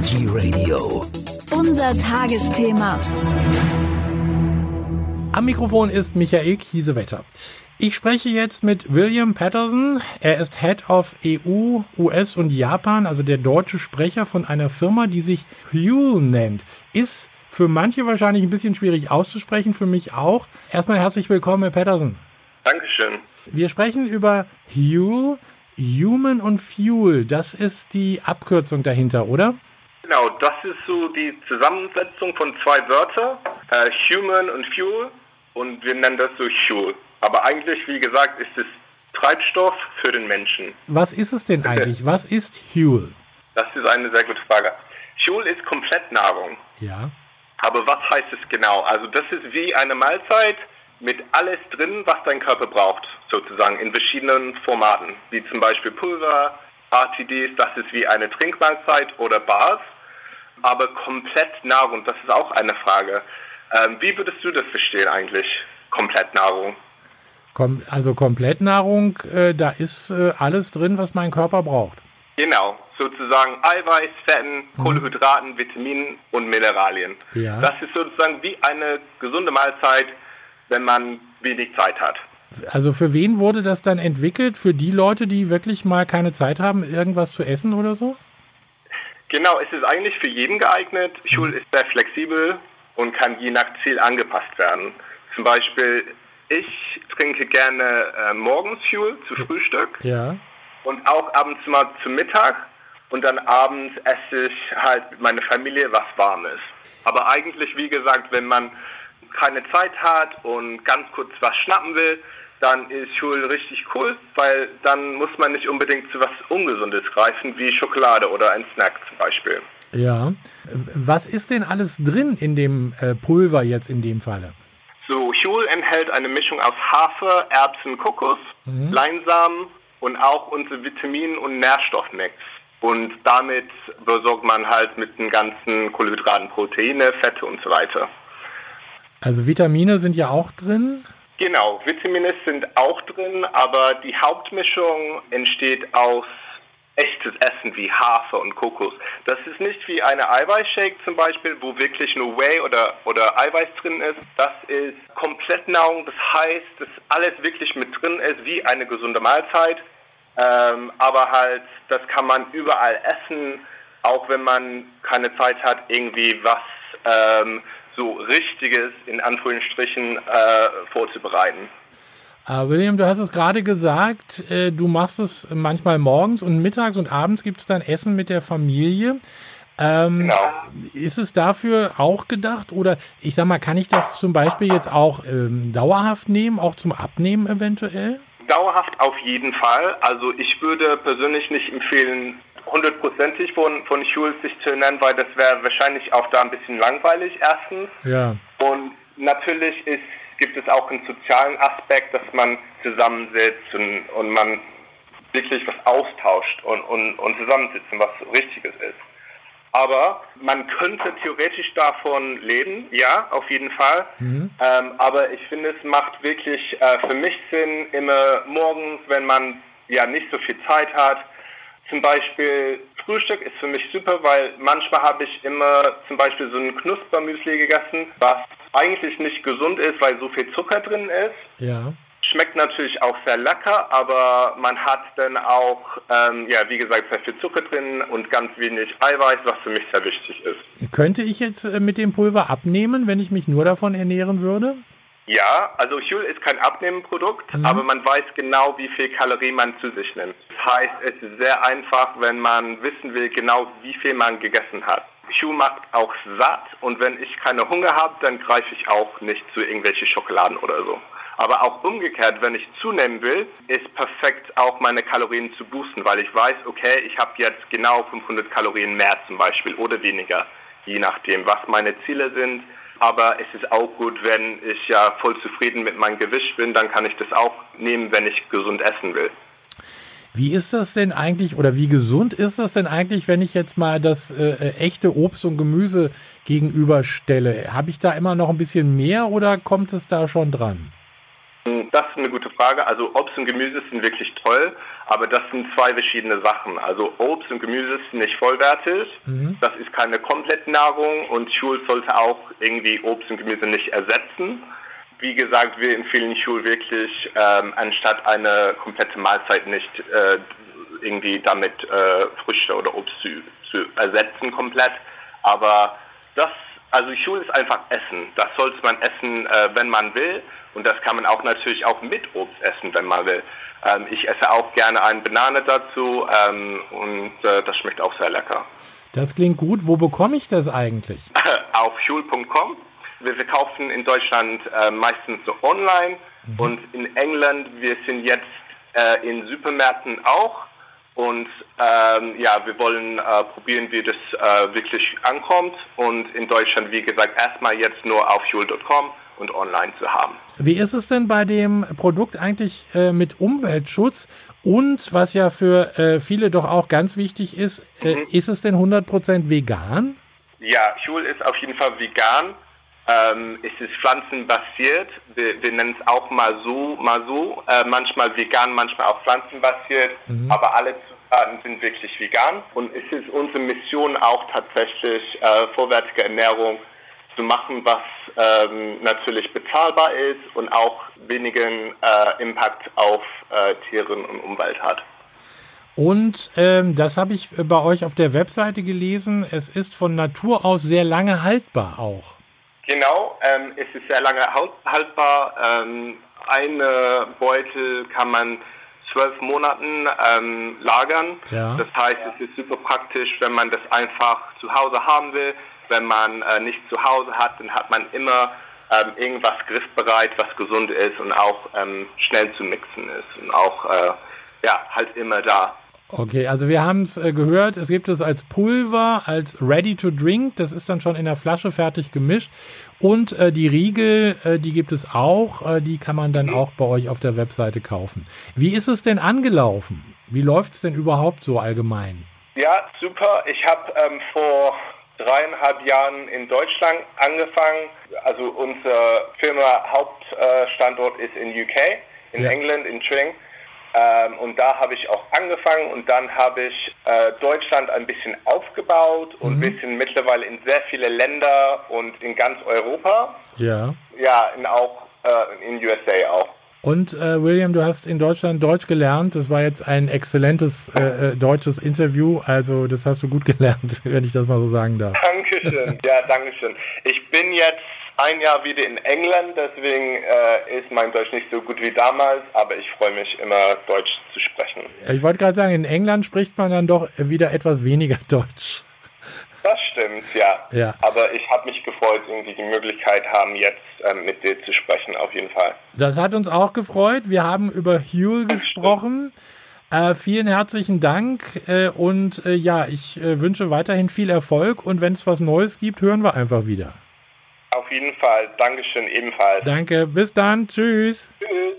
Energy Radio. Unser Tagesthema. Am Mikrofon ist Michael Kiesewetter. Ich spreche jetzt mit William Patterson. Er ist Head of EU, US und Japan, also der deutsche Sprecher von einer Firma, die sich Huel nennt. Ist für manche wahrscheinlich ein bisschen schwierig auszusprechen, für mich auch. Erstmal herzlich willkommen, Herr Patterson. Dankeschön. Wir sprechen über Huel, Human und Fuel. Das ist die Abkürzung dahinter, oder? Genau, das ist so die Zusammensetzung von zwei Wörtern, äh, Human und Fuel, und wir nennen das so Huel. Aber eigentlich, wie gesagt, ist es Treibstoff für den Menschen. Was ist es denn eigentlich? Was ist Huel? Das ist eine sehr gute Frage. Huel ist Komplettnahrung. Ja. Aber was heißt es genau? Also das ist wie eine Mahlzeit mit alles drin, was dein Körper braucht, sozusagen in verschiedenen Formaten, wie zum Beispiel Pulver, RTDs, das ist wie eine Trinkmahlzeit oder Bars, aber komplett Nahrung, das ist auch eine Frage. Ähm, wie würdest du das verstehen eigentlich, Komplettnahrung? Kom also Komplettnahrung, äh, da ist äh, alles drin, was mein Körper braucht. Genau, sozusagen Eiweiß, Fetten, Kohlenhydraten, Vitaminen und Mineralien. Ja. Das ist sozusagen wie eine gesunde Mahlzeit, wenn man wenig Zeit hat. Also für wen wurde das dann entwickelt? Für die Leute, die wirklich mal keine Zeit haben, irgendwas zu essen oder so? Genau, es ist eigentlich für jeden geeignet. Schul ist sehr flexibel und kann je nach Ziel angepasst werden. Zum Beispiel, ich trinke gerne äh, morgens Fuel zu Frühstück Ja. und auch abends mal zu Mittag. Und dann abends esse ich halt mit meiner Familie was Warmes. Aber eigentlich, wie gesagt, wenn man keine Zeit hat und ganz kurz was schnappen will, dann ist Schul richtig cool, weil dann muss man nicht unbedingt zu was Ungesundes greifen, wie Schokolade oder ein Snack zum Beispiel. Ja. Was ist denn alles drin in dem äh, Pulver jetzt in dem Falle? So, Huel enthält eine Mischung aus Hafer, Erbsen, Kokos, Leinsamen und auch unser Vitamin- und Nährstoffmix. Und damit versorgt man halt mit den ganzen Kohlenhydraten, Proteine, Fette und so weiter. Also Vitamine sind ja auch drin. Genau, Vitamine sind auch drin, aber die Hauptmischung entsteht aus echtes Essen wie Hafer und Kokos. Das ist nicht wie eine Eiweißshake zum Beispiel, wo wirklich nur Whey oder, oder Eiweiß drin ist. Das ist Komplettnahrung, das heißt, dass alles wirklich mit drin ist, wie eine gesunde Mahlzeit. Ähm, aber halt, das kann man überall essen, auch wenn man keine Zeit hat, irgendwie was ähm, so Richtiges in Anführungsstrichen äh, vorzubereiten. Äh, William, du hast es gerade gesagt, äh, du machst es manchmal morgens und mittags und abends gibt es dann Essen mit der Familie. Ähm, Genau. Ist es dafür auch gedacht oder ich sag mal, kann ich das zum Beispiel jetzt auch ähm, dauerhaft nehmen, auch zum Abnehmen eventuell? Dauerhaft auf jeden Fall. Also ich würde persönlich nicht empfehlen, hundertprozentig von, von Huel sich zu ernähren, weil das wäre wahrscheinlich auch da ein bisschen langweilig erstens. Ja. Und natürlich ist, gibt es auch einen sozialen Aspekt, dass man zusammensitzt und, und man wirklich was austauscht und, und, und zusammensitzen, was Richtiges ist. Aber man könnte theoretisch davon leben, ja, auf jeden Fall. Ähm, aber ich finde, es macht wirklich äh, für mich Sinn, immer morgens, wenn man ja nicht so viel Zeit hat. Zum Beispiel Frühstück ist für mich super, weil manchmal habe ich immer zum Beispiel so ein Knuspermüsli gegessen, was eigentlich nicht gesund ist, weil so viel Zucker drin ist. Ja. Schmeckt natürlich auch sehr lecker, aber man hat dann auch, ähm, ja, wie gesagt, sehr viel Zucker drin und ganz wenig Eiweiß, was für mich sehr wichtig ist. Könnte ich jetzt äh, mit dem Pulver abnehmen, wenn ich mich nur davon ernähren würde? Ja, also Huel ist kein Abnehmenprodukt, aber man weiß genau, wie viel Kalorien man zu sich nimmt. Das heißt, es ist sehr einfach, wenn man wissen will, genau wie viel man gegessen hat. Huel macht auch satt und wenn ich keine Hunger habe, dann greife ich auch nicht zu irgendwelche Schokoladen oder so. Aber auch umgekehrt, wenn ich zunehmen will, ist perfekt auch meine Kalorien zu boosten, weil ich weiß, okay, ich habe jetzt genau 500 Kalorien mehr zum Beispiel oder weniger, je nachdem, was meine Ziele sind. Aber es ist auch gut, wenn ich ja voll zufrieden mit meinem Gewicht bin, dann kann ich das auch nehmen, wenn ich gesund essen will. Wie ist das denn eigentlich oder wie gesund ist das denn eigentlich, wenn ich jetzt mal das äh, äh, echte Obst und Gemüse gegenüberstelle? Habe ich da immer noch ein bisschen mehr oder kommt es da schon dran? Das ist eine gute Frage. Also Obst und Gemüse sind wirklich toll, aber das sind zwei verschiedene Sachen. Also Obst und Gemüse sind nicht vollwertig. Mhm. Das ist keine Komplettnahrung und Schul sollte auch irgendwie Obst und Gemüse nicht ersetzen. Wie gesagt, wir empfehlen Schul wirklich, ähm, anstatt eine komplette Mahlzeit nicht äh, irgendwie damit äh, Früchte oder Obst zu, zu ersetzen komplett. Aber das, also Schul ist einfach Essen. Das sollte man essen, äh, wenn man will. Und das kann man auch natürlich auch mit Obst essen, wenn man will. Ähm, ich esse auch gerne eine Banane dazu ähm, und äh, das schmeckt auch sehr lecker. Das klingt gut. Wo bekomme ich das eigentlich? Auf schul.com. Wir verkaufen in Deutschland äh, meistens so online mhm. und in England, wir sind jetzt äh, in Supermärkten auch. Und ähm, ja, wir wollen äh, probieren, wie das äh, wirklich ankommt. Und in Deutschland, wie gesagt, erstmal jetzt nur auf fuel.com und online zu haben. Wie ist es denn bei dem Produkt eigentlich äh, mit Umweltschutz? Und was ja für äh, viele doch auch ganz wichtig ist, äh, mhm. ist es denn 100% vegan? Ja, Schul ist auf jeden Fall vegan. Ähm, es ist pflanzenbasiert. Wir, wir nennen es auch mal so, mal so. Äh, manchmal vegan, manchmal auch pflanzenbasiert. Mhm. Aber alle Zutaten sind wirklich vegan. Und es ist unsere Mission auch tatsächlich äh, vorwärtige Ernährung zu machen, was ähm, natürlich bezahlbar ist und auch wenigen äh, Impact auf äh, Tieren und Umwelt hat. Und ähm, das habe ich bei euch auf der Webseite gelesen. Es ist von Natur aus sehr lange haltbar auch. Genau, ähm, es ist sehr lange haltbar. Ähm, eine Beutel kann man zwölf Monaten ähm, lagern. Ja. Das heißt, es ist super praktisch, wenn man das einfach zu Hause haben will wenn man äh, nicht zu Hause hat, dann hat man immer ähm, irgendwas griffbereit, was gesund ist und auch ähm, schnell zu mixen ist und auch äh, ja halt immer da. Okay, also wir haben es äh, gehört, es gibt es als Pulver, als Ready to Drink, das ist dann schon in der Flasche fertig gemischt. Und äh, die Riegel, äh, die gibt es auch, äh, die kann man dann mhm. auch bei euch auf der Webseite kaufen. Wie ist es denn angelaufen? Wie läuft es denn überhaupt so allgemein? Ja, super. Ich habe ähm, vor dreieinhalb Jahren in Deutschland angefangen. Also unsere Firma Hauptstandort ist in UK, in ja. England, in Tring. Ähm, und da habe ich auch angefangen und dann habe ich äh, Deutschland ein bisschen aufgebaut und mhm. wir sind mittlerweile in sehr viele Länder und in ganz Europa. Ja. Ja, in auch äh, in USA auch. Und äh, William, du hast in Deutschland Deutsch gelernt. Das war jetzt ein exzellentes äh, äh deutsches Interview. Also das hast du gut gelernt, wenn ich das mal so sagen darf. Dankeschön. Ja, Dankeschön. Ich bin jetzt ein Jahr wieder in England, deswegen äh, ist mein Deutsch nicht so gut wie damals, aber ich freue mich immer, Deutsch zu sprechen. Ich wollte gerade sagen, in England spricht man dann doch wieder etwas weniger Deutsch. Das stimmt, ja. ja. Aber ich habe mich gefreut, irgendwie die Möglichkeit haben, jetzt ähm, mit dir zu sprechen, auf jeden Fall. Das hat uns auch gefreut. Wir haben über Huel gesprochen. Äh, vielen herzlichen Dank äh, und äh, ja, ich äh, wünsche weiterhin viel Erfolg und wenn es was Neues gibt, hören wir einfach wieder. Auf jeden Fall. Dankeschön ebenfalls. Danke. Bis dann. Tschüss. Tschüss.